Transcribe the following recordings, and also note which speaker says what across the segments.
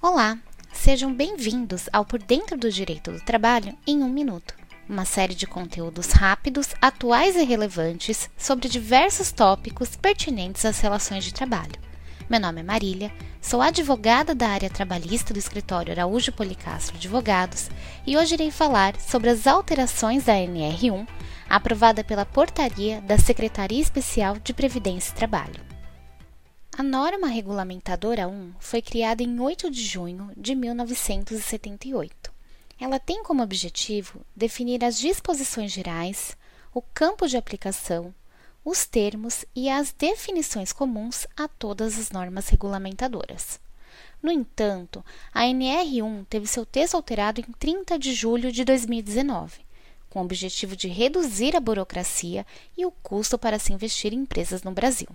Speaker 1: Olá, sejam bem-vindos ao Por Dentro do Direito do Trabalho em um Minuto, uma série de conteúdos rápidos, atuais e relevantes sobre diversos tópicos pertinentes às relações de trabalho. Meu nome é Marília, sou advogada da área trabalhista do escritório Araújo Policastro Advogados e hoje irei falar sobre as alterações da NR1 aprovada pela portaria da Secretaria Especial de Previdência e Trabalho. A norma regulamentadora 1 foi criada em 8 de junho de 1978. Ela tem como objetivo definir as disposições gerais, o campo de aplicação, os termos e as definições comuns a todas as normas regulamentadoras. No entanto, a NR1 teve seu texto alterado em 30 de julho de 2019, com o objetivo de reduzir a burocracia e o custo para se investir em empresas no Brasil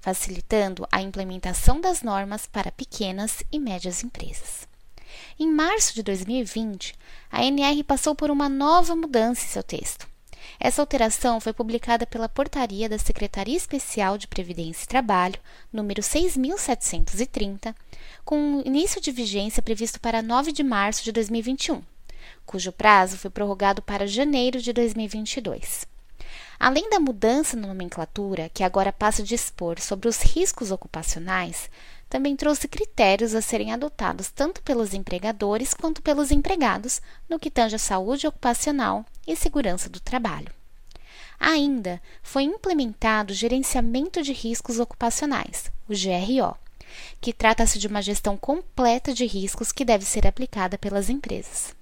Speaker 1: facilitando a implementação das normas para pequenas e médias empresas. Em março de 2020, a NR passou por uma nova mudança em seu texto. Essa alteração foi publicada pela Portaria da Secretaria Especial de Previdência e Trabalho, número 6730, com início de vigência previsto para 9 de março de 2021, cujo prazo foi prorrogado para janeiro de 2022. Além da mudança na nomenclatura, que agora passa a dispor sobre os riscos ocupacionais, também trouxe critérios a serem adotados tanto pelos empregadores quanto pelos empregados no que tange à saúde ocupacional e segurança do trabalho. Ainda foi implementado o Gerenciamento de Riscos Ocupacionais, o GRO, que trata-se de uma gestão completa de riscos que deve ser aplicada pelas empresas.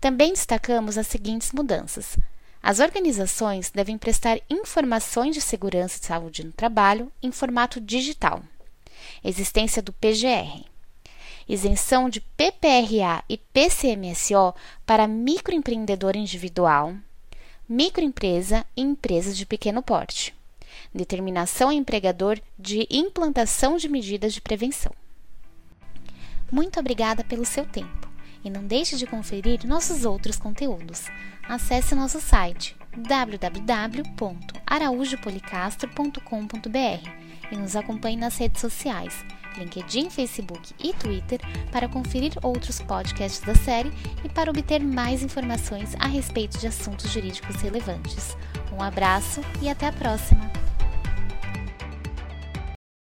Speaker 1: Também destacamos as seguintes mudanças: as organizações devem prestar informações de segurança e saúde no trabalho em formato digital. Existência do PGR. Isenção de PPRA e PCMSO para microempreendedor individual, microempresa e empresas de pequeno porte. Determinação ao empregador de implantação de medidas de prevenção. Muito obrigada pelo seu tempo e não deixe de conferir nossos outros conteúdos. Acesse nosso site www.araújopolicastro.com.br e nos acompanhe nas redes sociais, LinkedIn, Facebook e Twitter para conferir outros podcasts da série e para obter mais informações a respeito de assuntos jurídicos relevantes. Um abraço e até a próxima!